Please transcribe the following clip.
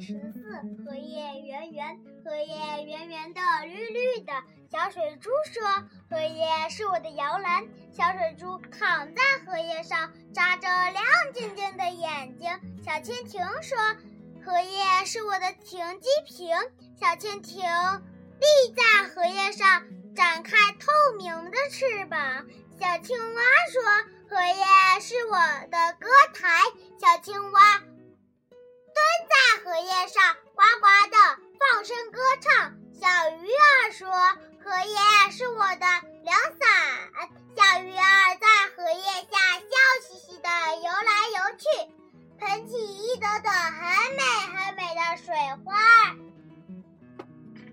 十四，荷叶圆圆，荷叶圆圆的，绿绿的。小水珠说：“荷叶是我的摇篮。”小水珠躺在荷叶上，眨着亮晶晶的眼睛。小蜻蜓说：“荷叶是我的停机坪。”小蜻蜓立在荷叶上，展开透明的翅膀。小青蛙说：“荷叶是我的歌台。”小青蛙。上呱呱的放声歌唱小鱼儿说荷叶是我的凉伞。小鱼儿在荷叶下笑嘻嘻的游来游去捧起一朵朵很